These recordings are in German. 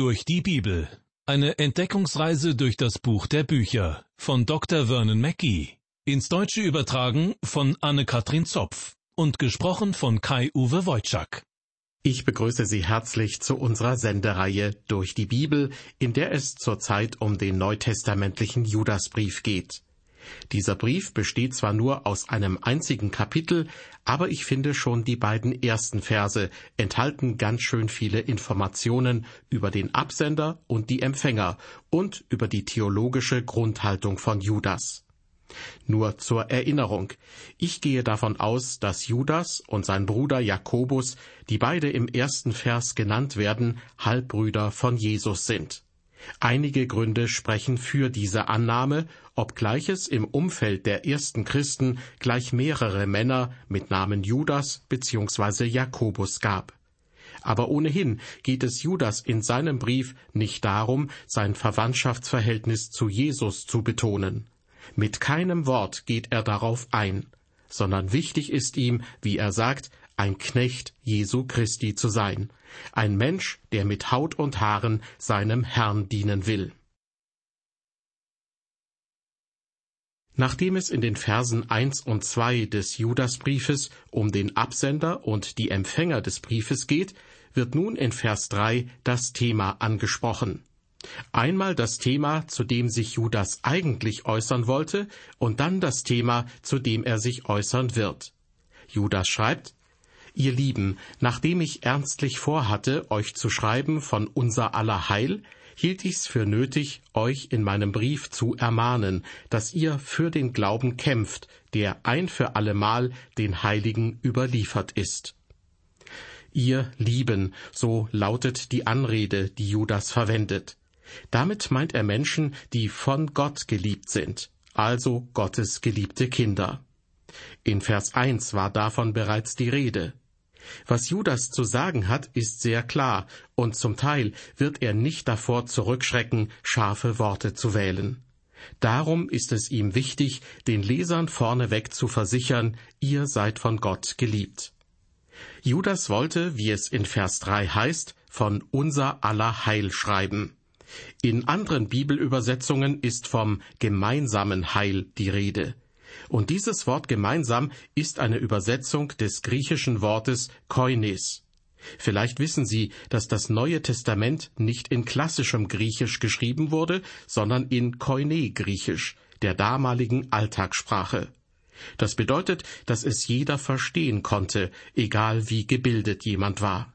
Durch die Bibel. Eine Entdeckungsreise durch das Buch der Bücher von Dr. Vernon Mackey. Ins Deutsche übertragen von Anne-Katrin Zopf und gesprochen von Kai-Uwe Wojczak. Ich begrüße Sie herzlich zu unserer Sendereihe Durch die Bibel, in der es zurzeit um den neutestamentlichen Judasbrief geht. Dieser Brief besteht zwar nur aus einem einzigen Kapitel, aber ich finde schon die beiden ersten Verse enthalten ganz schön viele Informationen über den Absender und die Empfänger und über die theologische Grundhaltung von Judas. Nur zur Erinnerung. Ich gehe davon aus, dass Judas und sein Bruder Jakobus, die beide im ersten Vers genannt werden, Halbbrüder von Jesus sind. Einige Gründe sprechen für diese Annahme, obgleich es im Umfeld der ersten Christen gleich mehrere Männer mit Namen Judas bzw. Jakobus gab. Aber ohnehin geht es Judas in seinem Brief nicht darum, sein Verwandtschaftsverhältnis zu Jesus zu betonen. Mit keinem Wort geht er darauf ein, sondern wichtig ist ihm, wie er sagt, ein Knecht Jesu Christi zu sein, ein Mensch, der mit Haut und Haaren seinem Herrn dienen will. Nachdem es in den Versen 1 und 2 des Judasbriefes um den Absender und die Empfänger des Briefes geht, wird nun in Vers 3 das Thema angesprochen. Einmal das Thema, zu dem sich Judas eigentlich äußern wollte, und dann das Thema, zu dem er sich äußern wird. Judas schreibt, Ihr Lieben, nachdem ich ernstlich vorhatte, euch zu schreiben von unser aller Heil, hielt ich's für nötig, euch in meinem Brief zu ermahnen, dass ihr für den Glauben kämpft, der ein für allemal den Heiligen überliefert ist. Ihr Lieben, so lautet die Anrede, die Judas verwendet. Damit meint er Menschen, die von Gott geliebt sind, also Gottes geliebte Kinder. In Vers 1 war davon bereits die Rede. Was Judas zu sagen hat, ist sehr klar, und zum Teil wird er nicht davor zurückschrecken, scharfe Worte zu wählen. Darum ist es ihm wichtig, den Lesern vorneweg zu versichern, ihr seid von Gott geliebt. Judas wollte, wie es in Vers 3 heißt, von unser aller Heil schreiben. In anderen Bibelübersetzungen ist vom gemeinsamen Heil die Rede. Und dieses Wort gemeinsam ist eine Übersetzung des griechischen Wortes koines. Vielleicht wissen Sie, dass das Neue Testament nicht in klassischem Griechisch geschrieben wurde, sondern in Koine-Griechisch, der damaligen Alltagssprache. Das bedeutet, dass es jeder verstehen konnte, egal wie gebildet jemand war.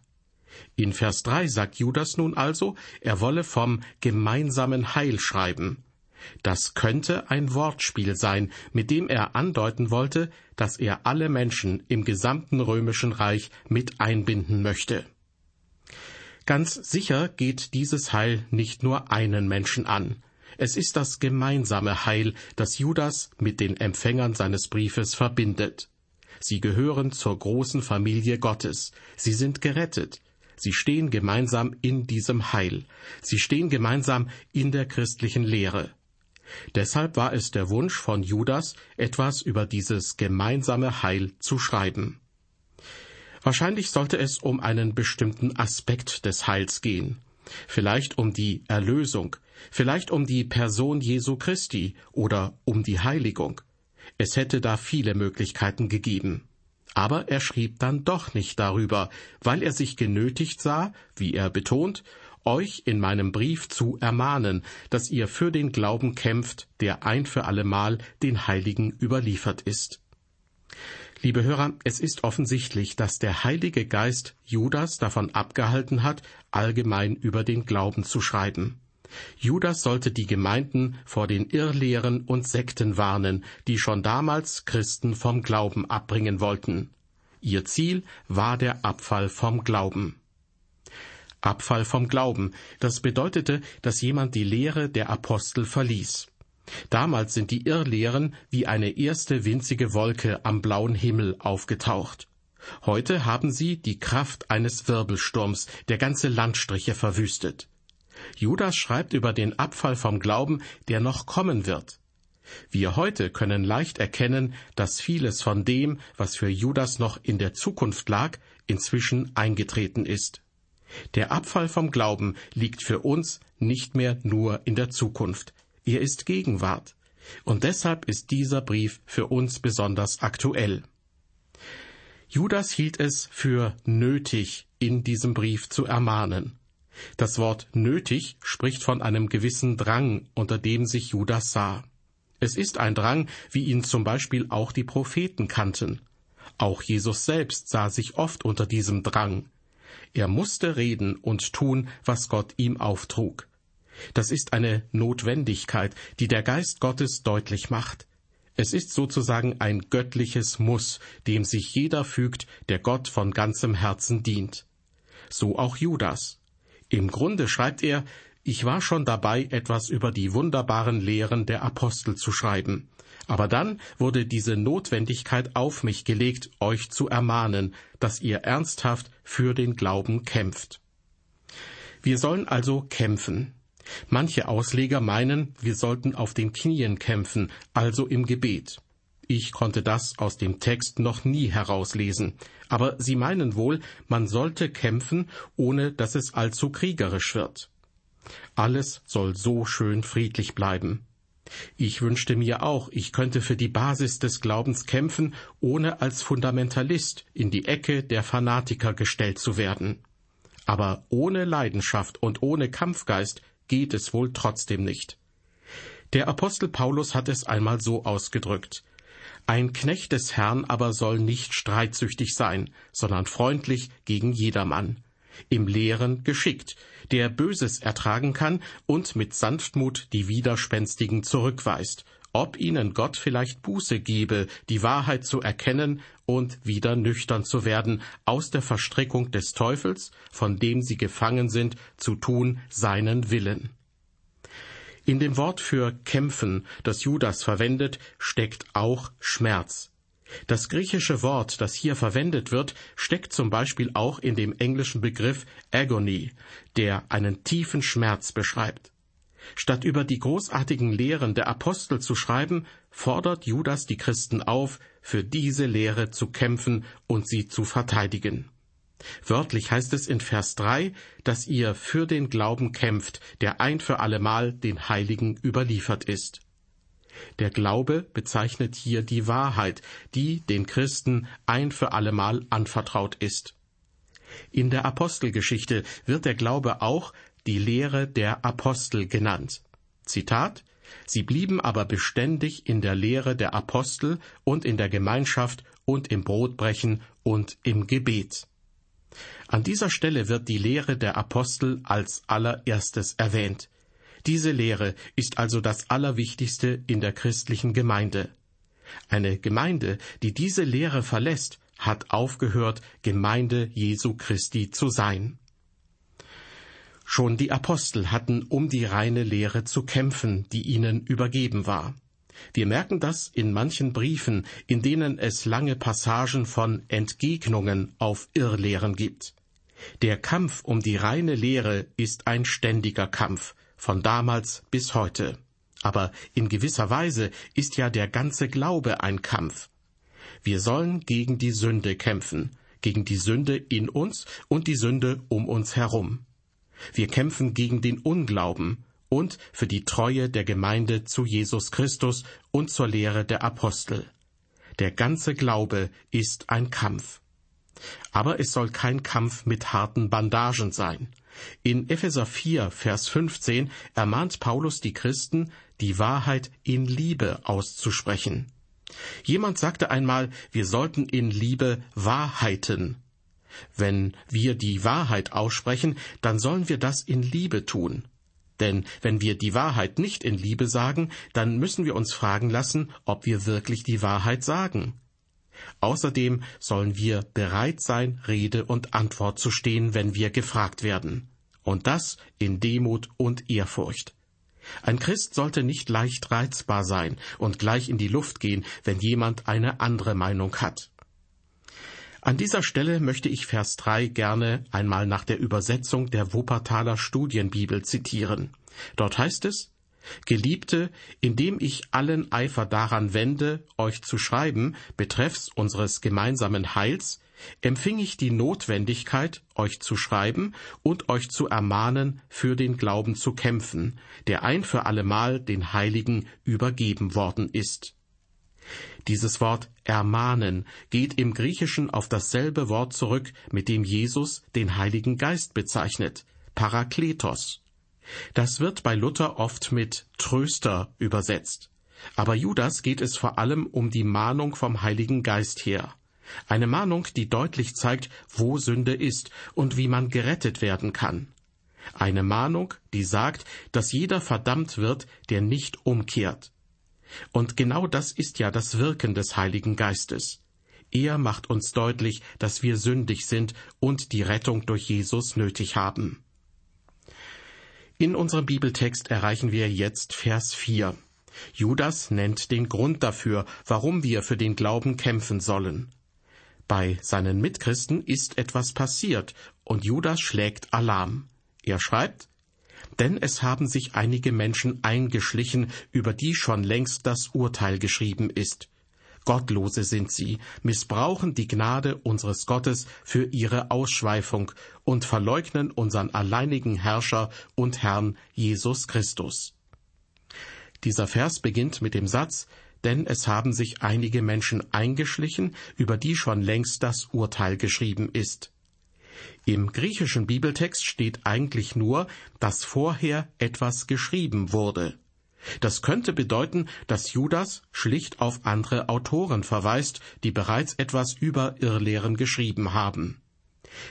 In Vers 3 sagt Judas nun also, er wolle vom gemeinsamen Heil schreiben. Das könnte ein Wortspiel sein, mit dem er andeuten wollte, dass er alle Menschen im gesamten römischen Reich mit einbinden möchte. Ganz sicher geht dieses Heil nicht nur einen Menschen an. Es ist das gemeinsame Heil, das Judas mit den Empfängern seines Briefes verbindet. Sie gehören zur großen Familie Gottes. Sie sind gerettet. Sie stehen gemeinsam in diesem Heil. Sie stehen gemeinsam in der christlichen Lehre. Deshalb war es der Wunsch von Judas, etwas über dieses gemeinsame Heil zu schreiben. Wahrscheinlich sollte es um einen bestimmten Aspekt des Heils gehen, vielleicht um die Erlösung, vielleicht um die Person Jesu Christi oder um die Heiligung. Es hätte da viele Möglichkeiten gegeben. Aber er schrieb dann doch nicht darüber, weil er sich genötigt sah, wie er betont, euch in meinem Brief zu ermahnen, dass ihr für den Glauben kämpft, der ein für allemal den Heiligen überliefert ist. Liebe Hörer, es ist offensichtlich, dass der Heilige Geist Judas davon abgehalten hat, allgemein über den Glauben zu schreiben. Judas sollte die Gemeinden vor den Irrlehren und Sekten warnen, die schon damals Christen vom Glauben abbringen wollten. Ihr Ziel war der Abfall vom Glauben. Abfall vom Glauben. Das bedeutete, dass jemand die Lehre der Apostel verließ. Damals sind die Irrlehren wie eine erste winzige Wolke am blauen Himmel aufgetaucht. Heute haben sie die Kraft eines Wirbelsturms, der ganze Landstriche verwüstet. Judas schreibt über den Abfall vom Glauben, der noch kommen wird. Wir heute können leicht erkennen, dass vieles von dem, was für Judas noch in der Zukunft lag, inzwischen eingetreten ist. Der Abfall vom Glauben liegt für uns nicht mehr nur in der Zukunft. Er ist Gegenwart. Und deshalb ist dieser Brief für uns besonders aktuell. Judas hielt es für nötig, in diesem Brief zu ermahnen. Das Wort nötig spricht von einem gewissen Drang, unter dem sich Judas sah. Es ist ein Drang, wie ihn zum Beispiel auch die Propheten kannten. Auch Jesus selbst sah sich oft unter diesem Drang. Er musste reden und tun, was Gott ihm auftrug. Das ist eine Notwendigkeit, die der Geist Gottes deutlich macht. Es ist sozusagen ein göttliches Muss, dem sich jeder fügt, der Gott von ganzem Herzen dient. So auch Judas. Im Grunde schreibt er, ich war schon dabei, etwas über die wunderbaren Lehren der Apostel zu schreiben. Aber dann wurde diese Notwendigkeit auf mich gelegt, euch zu ermahnen, dass ihr ernsthaft für den Glauben kämpft. Wir sollen also kämpfen. Manche Ausleger meinen, wir sollten auf den Knien kämpfen, also im Gebet. Ich konnte das aus dem Text noch nie herauslesen, aber sie meinen wohl, man sollte kämpfen, ohne dass es allzu kriegerisch wird. Alles soll so schön friedlich bleiben. Ich wünschte mir auch, ich könnte für die Basis des Glaubens kämpfen, ohne als Fundamentalist in die Ecke der Fanatiker gestellt zu werden. Aber ohne Leidenschaft und ohne Kampfgeist geht es wohl trotzdem nicht. Der Apostel Paulus hat es einmal so ausgedrückt. Ein Knecht des Herrn aber soll nicht streitsüchtig sein, sondern freundlich gegen jedermann im Lehren geschickt, der Böses ertragen kann und mit Sanftmut die Widerspenstigen zurückweist, ob ihnen Gott vielleicht Buße gebe, die Wahrheit zu erkennen und wieder nüchtern zu werden, aus der Verstrickung des Teufels, von dem sie gefangen sind, zu tun seinen Willen. In dem Wort für kämpfen, das Judas verwendet, steckt auch Schmerz. Das griechische Wort, das hier verwendet wird, steckt zum Beispiel auch in dem englischen Begriff Agony, der einen tiefen Schmerz beschreibt. Statt über die großartigen Lehren der Apostel zu schreiben, fordert Judas die Christen auf, für diese Lehre zu kämpfen und sie zu verteidigen. Wörtlich heißt es in Vers 3, dass ihr für den Glauben kämpft, der ein für allemal den Heiligen überliefert ist. Der Glaube bezeichnet hier die Wahrheit, die den Christen ein für allemal anvertraut ist. In der Apostelgeschichte wird der Glaube auch die Lehre der Apostel genannt. Zitat Sie blieben aber beständig in der Lehre der Apostel und in der Gemeinschaft und im Brotbrechen und im Gebet. An dieser Stelle wird die Lehre der Apostel als allererstes erwähnt. Diese Lehre ist also das Allerwichtigste in der christlichen Gemeinde. Eine Gemeinde, die diese Lehre verlässt, hat aufgehört, Gemeinde Jesu Christi zu sein. Schon die Apostel hatten um die reine Lehre zu kämpfen, die ihnen übergeben war. Wir merken das in manchen Briefen, in denen es lange Passagen von Entgegnungen auf Irrlehren gibt. Der Kampf um die reine Lehre ist ein ständiger Kampf, von damals bis heute. Aber in gewisser Weise ist ja der ganze Glaube ein Kampf. Wir sollen gegen die Sünde kämpfen, gegen die Sünde in uns und die Sünde um uns herum. Wir kämpfen gegen den Unglauben und für die Treue der Gemeinde zu Jesus Christus und zur Lehre der Apostel. Der ganze Glaube ist ein Kampf. Aber es soll kein Kampf mit harten Bandagen sein. In Epheser 4, Vers 15 ermahnt Paulus die Christen, die Wahrheit in Liebe auszusprechen. Jemand sagte einmal, wir sollten in Liebe Wahrheiten. Wenn wir die Wahrheit aussprechen, dann sollen wir das in Liebe tun. Denn wenn wir die Wahrheit nicht in Liebe sagen, dann müssen wir uns fragen lassen, ob wir wirklich die Wahrheit sagen. Außerdem sollen wir bereit sein, Rede und Antwort zu stehen, wenn wir gefragt werden. Und das in Demut und Ehrfurcht. Ein Christ sollte nicht leicht reizbar sein und gleich in die Luft gehen, wenn jemand eine andere Meinung hat. An dieser Stelle möchte ich Vers 3 gerne einmal nach der Übersetzung der Wuppertaler Studienbibel zitieren. Dort heißt es, Geliebte, indem ich allen Eifer daran wende, euch zu schreiben, betreffs unseres gemeinsamen Heils, empfing ich die Notwendigkeit, euch zu schreiben und euch zu ermahnen, für den Glauben zu kämpfen, der ein für allemal den Heiligen übergeben worden ist. Dieses Wort ermahnen geht im Griechischen auf dasselbe Wort zurück, mit dem Jesus den Heiligen Geist bezeichnet, Parakletos. Das wird bei Luther oft mit Tröster übersetzt. Aber Judas geht es vor allem um die Mahnung vom Heiligen Geist her. Eine Mahnung, die deutlich zeigt, wo Sünde ist und wie man gerettet werden kann. Eine Mahnung, die sagt, dass jeder verdammt wird, der nicht umkehrt. Und genau das ist ja das Wirken des Heiligen Geistes. Er macht uns deutlich, dass wir sündig sind und die Rettung durch Jesus nötig haben. In unserem Bibeltext erreichen wir jetzt Vers 4. Judas nennt den Grund dafür, warum wir für den Glauben kämpfen sollen. Bei seinen Mitchristen ist etwas passiert und Judas schlägt Alarm. Er schreibt, denn es haben sich einige Menschen eingeschlichen, über die schon längst das Urteil geschrieben ist. Gottlose sind sie, missbrauchen die Gnade unseres Gottes für ihre Ausschweifung und verleugnen unseren alleinigen Herrscher und Herrn Jesus Christus. Dieser Vers beginnt mit dem Satz, denn es haben sich einige Menschen eingeschlichen, über die schon längst das Urteil geschrieben ist. Im griechischen Bibeltext steht eigentlich nur, dass vorher etwas geschrieben wurde. Das könnte bedeuten, dass Judas schlicht auf andere Autoren verweist, die bereits etwas über Irrlehren geschrieben haben.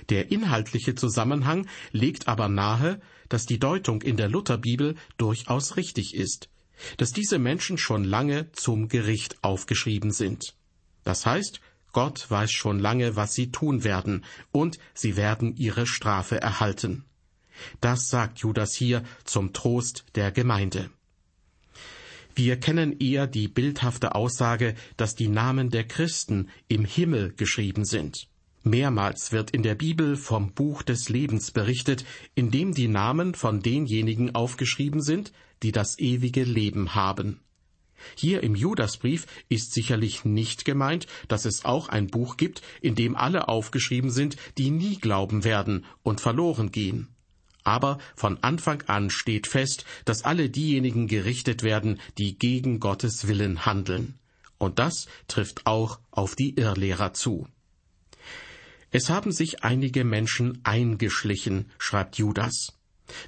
Der inhaltliche Zusammenhang legt aber nahe, dass die Deutung in der Lutherbibel durchaus richtig ist, dass diese Menschen schon lange zum Gericht aufgeschrieben sind. Das heißt, Gott weiß schon lange, was sie tun werden, und sie werden ihre Strafe erhalten. Das sagt Judas hier zum Trost der Gemeinde. Wir kennen eher die bildhafte Aussage, dass die Namen der Christen im Himmel geschrieben sind. Mehrmals wird in der Bibel vom Buch des Lebens berichtet, in dem die Namen von denjenigen aufgeschrieben sind, die das ewige Leben haben. Hier im Judasbrief ist sicherlich nicht gemeint, dass es auch ein Buch gibt, in dem alle aufgeschrieben sind, die nie glauben werden und verloren gehen. Aber von Anfang an steht fest, dass alle diejenigen gerichtet werden, die gegen Gottes Willen handeln. Und das trifft auch auf die Irrlehrer zu. Es haben sich einige Menschen eingeschlichen, schreibt Judas.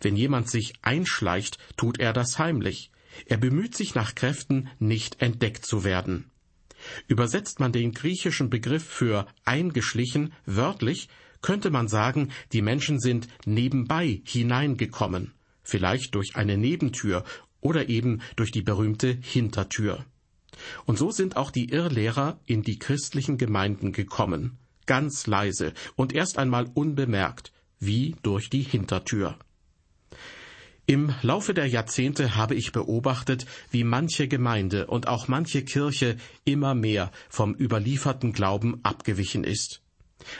Wenn jemand sich einschleicht, tut er das heimlich. Er bemüht sich nach Kräften, nicht entdeckt zu werden. Übersetzt man den griechischen Begriff für eingeschlichen wörtlich, könnte man sagen, die Menschen sind nebenbei hineingekommen, vielleicht durch eine Nebentür oder eben durch die berühmte Hintertür. Und so sind auch die Irrlehrer in die christlichen Gemeinden gekommen, ganz leise und erst einmal unbemerkt, wie durch die Hintertür. Im Laufe der Jahrzehnte habe ich beobachtet, wie manche Gemeinde und auch manche Kirche immer mehr vom überlieferten Glauben abgewichen ist.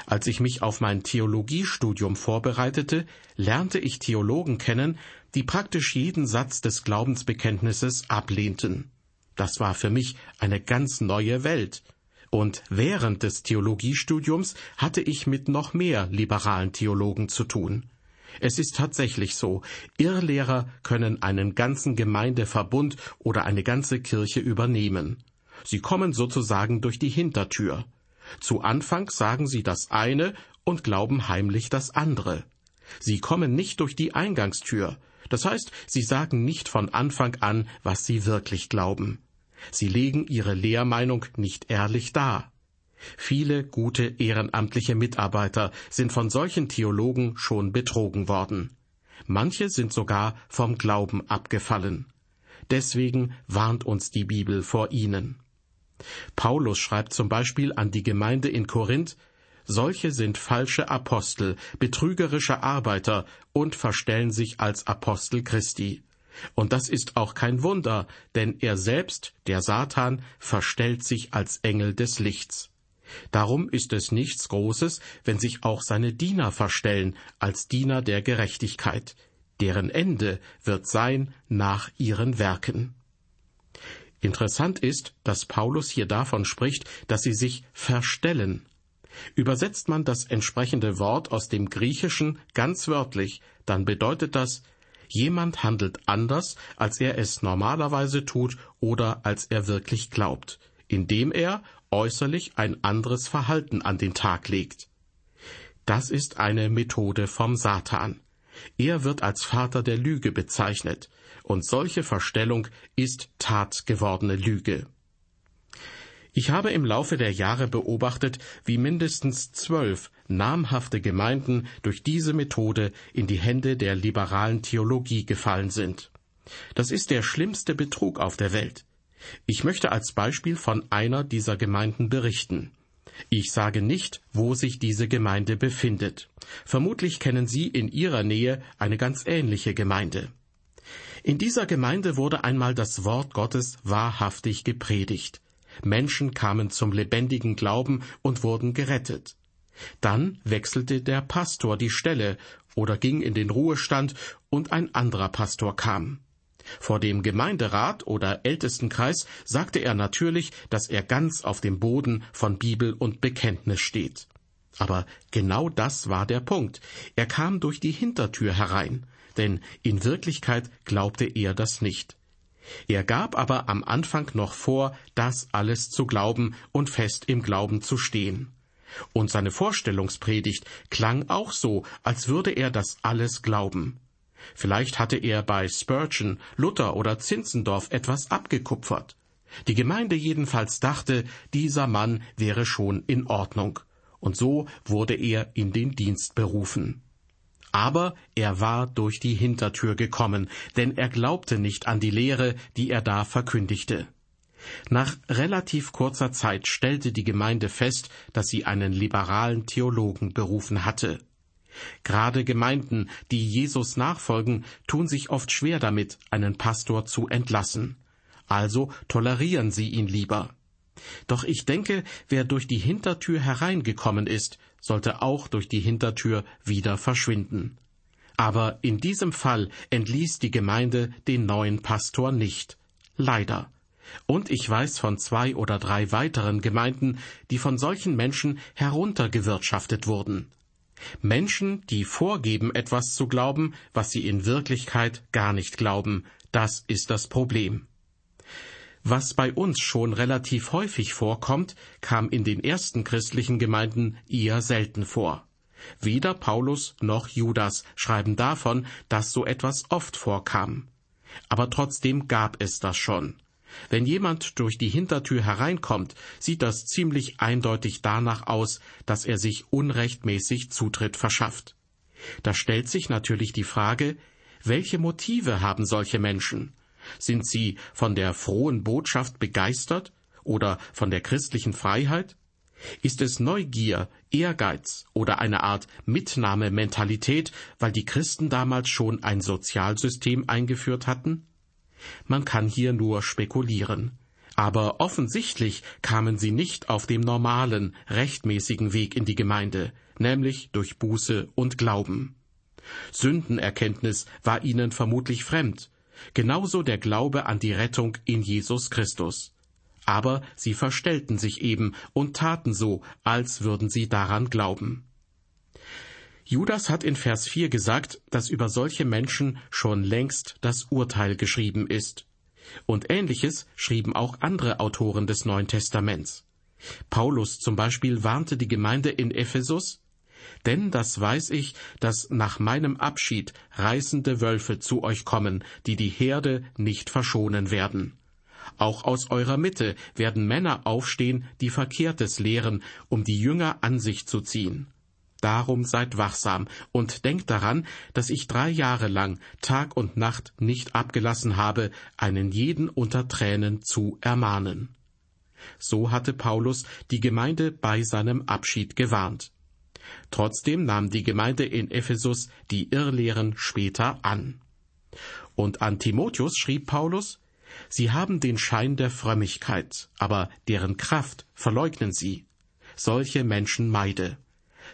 Als ich mich auf mein Theologiestudium vorbereitete, lernte ich Theologen kennen, die praktisch jeden Satz des Glaubensbekenntnisses ablehnten. Das war für mich eine ganz neue Welt. Und während des Theologiestudiums hatte ich mit noch mehr liberalen Theologen zu tun. Es ist tatsächlich so, Irrlehrer können einen ganzen Gemeindeverbund oder eine ganze Kirche übernehmen. Sie kommen sozusagen durch die Hintertür. Zu Anfang sagen sie das eine und glauben heimlich das andere. Sie kommen nicht durch die Eingangstür, das heißt, sie sagen nicht von Anfang an, was sie wirklich glauben. Sie legen ihre Lehrmeinung nicht ehrlich dar. Viele gute ehrenamtliche Mitarbeiter sind von solchen Theologen schon betrogen worden. Manche sind sogar vom Glauben abgefallen. Deswegen warnt uns die Bibel vor ihnen. Paulus schreibt zum Beispiel an die Gemeinde in Korinth, solche sind falsche Apostel, betrügerische Arbeiter und verstellen sich als Apostel Christi. Und das ist auch kein Wunder, denn er selbst, der Satan, verstellt sich als Engel des Lichts. Darum ist es nichts Großes, wenn sich auch seine Diener verstellen als Diener der Gerechtigkeit, deren Ende wird sein nach ihren Werken. Interessant ist, dass Paulus hier davon spricht, dass sie sich verstellen. Übersetzt man das entsprechende Wort aus dem Griechischen ganz wörtlich, dann bedeutet das, jemand handelt anders, als er es normalerweise tut oder als er wirklich glaubt, indem er äußerlich ein anderes Verhalten an den Tag legt. Das ist eine Methode vom Satan. Er wird als Vater der Lüge bezeichnet, und solche Verstellung ist tatgewordene Lüge. Ich habe im Laufe der Jahre beobachtet, wie mindestens zwölf namhafte Gemeinden durch diese Methode in die Hände der liberalen Theologie gefallen sind. Das ist der schlimmste Betrug auf der Welt. Ich möchte als Beispiel von einer dieser Gemeinden berichten. Ich sage nicht, wo sich diese Gemeinde befindet. Vermutlich kennen Sie in Ihrer Nähe eine ganz ähnliche Gemeinde. In dieser Gemeinde wurde einmal das Wort Gottes wahrhaftig gepredigt. Menschen kamen zum lebendigen Glauben und wurden gerettet. Dann wechselte der Pastor die Stelle oder ging in den Ruhestand und ein anderer Pastor kam. Vor dem Gemeinderat oder Ältestenkreis sagte er natürlich, dass er ganz auf dem Boden von Bibel und Bekenntnis steht. Aber genau das war der Punkt. Er kam durch die Hintertür herein, denn in Wirklichkeit glaubte er das nicht. Er gab aber am Anfang noch vor, das alles zu glauben und fest im Glauben zu stehen. Und seine Vorstellungspredigt klang auch so, als würde er das alles glauben. Vielleicht hatte er bei Spurgeon, Luther oder Zinzendorf etwas abgekupfert. Die Gemeinde jedenfalls dachte, dieser Mann wäre schon in Ordnung. Und so wurde er in den Dienst berufen. Aber er war durch die Hintertür gekommen, denn er glaubte nicht an die Lehre, die er da verkündigte. Nach relativ kurzer Zeit stellte die Gemeinde fest, dass sie einen liberalen Theologen berufen hatte. Gerade Gemeinden, die Jesus nachfolgen, tun sich oft schwer damit, einen Pastor zu entlassen. Also tolerieren sie ihn lieber. Doch ich denke, wer durch die Hintertür hereingekommen ist, sollte auch durch die Hintertür wieder verschwinden. Aber in diesem Fall entließ die Gemeinde den neuen Pastor nicht. Leider. Und ich weiß von zwei oder drei weiteren Gemeinden, die von solchen Menschen heruntergewirtschaftet wurden. Menschen, die vorgeben, etwas zu glauben, was sie in Wirklichkeit gar nicht glauben, das ist das Problem. Was bei uns schon relativ häufig vorkommt, kam in den ersten christlichen Gemeinden eher selten vor. Weder Paulus noch Judas schreiben davon, dass so etwas oft vorkam. Aber trotzdem gab es das schon. Wenn jemand durch die Hintertür hereinkommt, sieht das ziemlich eindeutig danach aus, dass er sich unrechtmäßig Zutritt verschafft. Da stellt sich natürlich die Frage, welche Motive haben solche Menschen? Sind sie von der frohen Botschaft begeistert oder von der christlichen Freiheit? Ist es Neugier, Ehrgeiz oder eine Art Mitnahmementalität, weil die Christen damals schon ein Sozialsystem eingeführt hatten? Man kann hier nur spekulieren. Aber offensichtlich kamen sie nicht auf dem normalen, rechtmäßigen Weg in die Gemeinde, nämlich durch Buße und Glauben. Sündenerkenntnis war ihnen vermutlich fremd, genauso der Glaube an die Rettung in Jesus Christus. Aber sie verstellten sich eben und taten so, als würden sie daran glauben. Judas hat in Vers 4 gesagt, dass über solche Menschen schon längst das Urteil geschrieben ist. Und ähnliches schrieben auch andere Autoren des Neuen Testaments. Paulus zum Beispiel warnte die Gemeinde in Ephesus, denn das weiß ich, dass nach meinem Abschied reißende Wölfe zu euch kommen, die die Herde nicht verschonen werden. Auch aus eurer Mitte werden Männer aufstehen, die Verkehrtes lehren, um die Jünger an sich zu ziehen. Darum seid wachsam und denkt daran, dass ich drei Jahre lang Tag und Nacht nicht abgelassen habe, einen jeden unter Tränen zu ermahnen. So hatte Paulus die Gemeinde bei seinem Abschied gewarnt. Trotzdem nahm die Gemeinde in Ephesus die Irrlehren später an. Und an Timotheus schrieb Paulus, Sie haben den Schein der Frömmigkeit, aber deren Kraft verleugnen sie. Solche Menschen meide.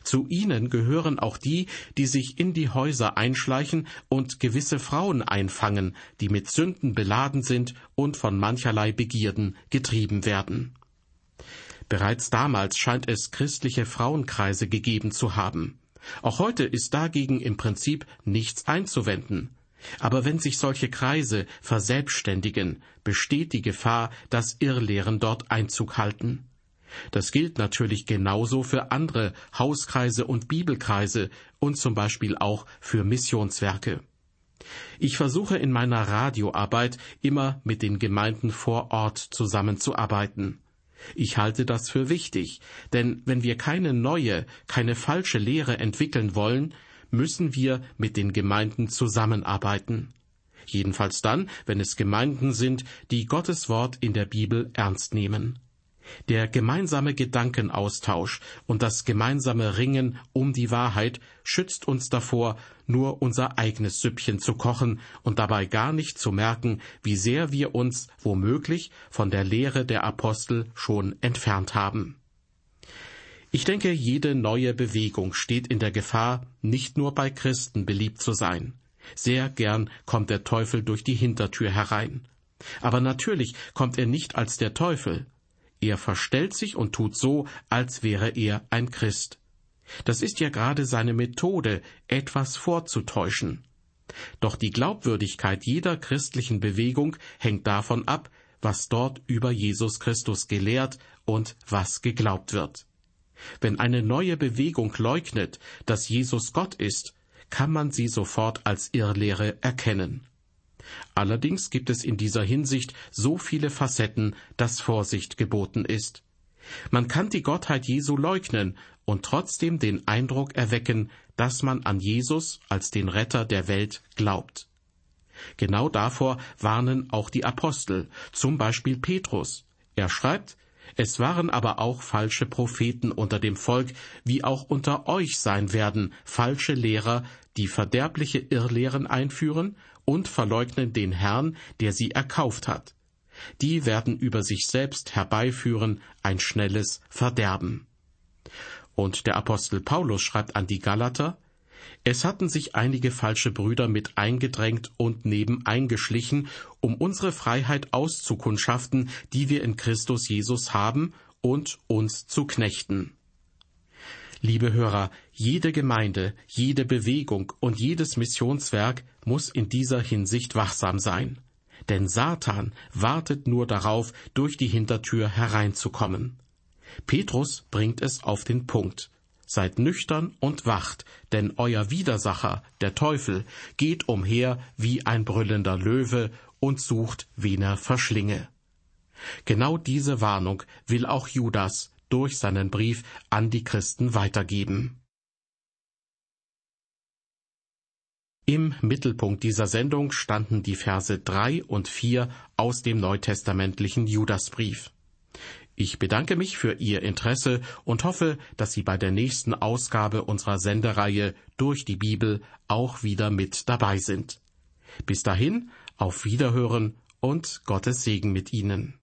Zu ihnen gehören auch die, die sich in die Häuser einschleichen und gewisse Frauen einfangen, die mit Sünden beladen sind und von mancherlei Begierden getrieben werden. Bereits damals scheint es christliche Frauenkreise gegeben zu haben. Auch heute ist dagegen im Prinzip nichts einzuwenden. Aber wenn sich solche Kreise verselbstständigen, besteht die Gefahr, dass Irrlehren dort Einzug halten. Das gilt natürlich genauso für andere Hauskreise und Bibelkreise und zum Beispiel auch für Missionswerke. Ich versuche in meiner Radioarbeit immer mit den Gemeinden vor Ort zusammenzuarbeiten. Ich halte das für wichtig, denn wenn wir keine neue, keine falsche Lehre entwickeln wollen, müssen wir mit den Gemeinden zusammenarbeiten. Jedenfalls dann, wenn es Gemeinden sind, die Gottes Wort in der Bibel ernst nehmen. Der gemeinsame Gedankenaustausch und das gemeinsame Ringen um die Wahrheit schützt uns davor, nur unser eigenes Süppchen zu kochen und dabei gar nicht zu merken, wie sehr wir uns womöglich von der Lehre der Apostel schon entfernt haben. Ich denke, jede neue Bewegung steht in der Gefahr, nicht nur bei Christen beliebt zu sein. Sehr gern kommt der Teufel durch die Hintertür herein. Aber natürlich kommt er nicht als der Teufel, er verstellt sich und tut so, als wäre er ein Christ. Das ist ja gerade seine Methode, etwas vorzutäuschen. Doch die Glaubwürdigkeit jeder christlichen Bewegung hängt davon ab, was dort über Jesus Christus gelehrt und was geglaubt wird. Wenn eine neue Bewegung leugnet, dass Jesus Gott ist, kann man sie sofort als Irrlehre erkennen. Allerdings gibt es in dieser Hinsicht so viele Facetten, dass Vorsicht geboten ist. Man kann die Gottheit Jesu leugnen und trotzdem den Eindruck erwecken, dass man an Jesus als den Retter der Welt glaubt. Genau davor warnen auch die Apostel, zum Beispiel Petrus. Er schreibt, es waren aber auch falsche Propheten unter dem Volk, wie auch unter euch sein werden falsche Lehrer, die verderbliche Irrlehren einführen und verleugnen den Herrn, der sie erkauft hat. Die werden über sich selbst herbeiführen ein schnelles Verderben. Und der Apostel Paulus schreibt an die Galater, es hatten sich einige falsche Brüder mit eingedrängt und nebeneingeschlichen, um unsere Freiheit auszukundschaften, die wir in Christus Jesus haben, und uns zu knechten. Liebe Hörer, jede Gemeinde, jede Bewegung und jedes Missionswerk muss in dieser Hinsicht wachsam sein. Denn Satan wartet nur darauf, durch die Hintertür hereinzukommen. Petrus bringt es auf den Punkt. Seid nüchtern und wacht, denn euer Widersacher, der Teufel, geht umher wie ein brüllender Löwe und sucht, wen er verschlinge. Genau diese Warnung will auch Judas durch seinen Brief an die Christen weitergeben. Im Mittelpunkt dieser Sendung standen die Verse drei und vier aus dem neutestamentlichen Judasbrief. Ich bedanke mich für Ihr Interesse und hoffe, dass Sie bei der nächsten Ausgabe unserer Sendereihe durch die Bibel auch wieder mit dabei sind. Bis dahin, auf Wiederhören und Gottes Segen mit Ihnen.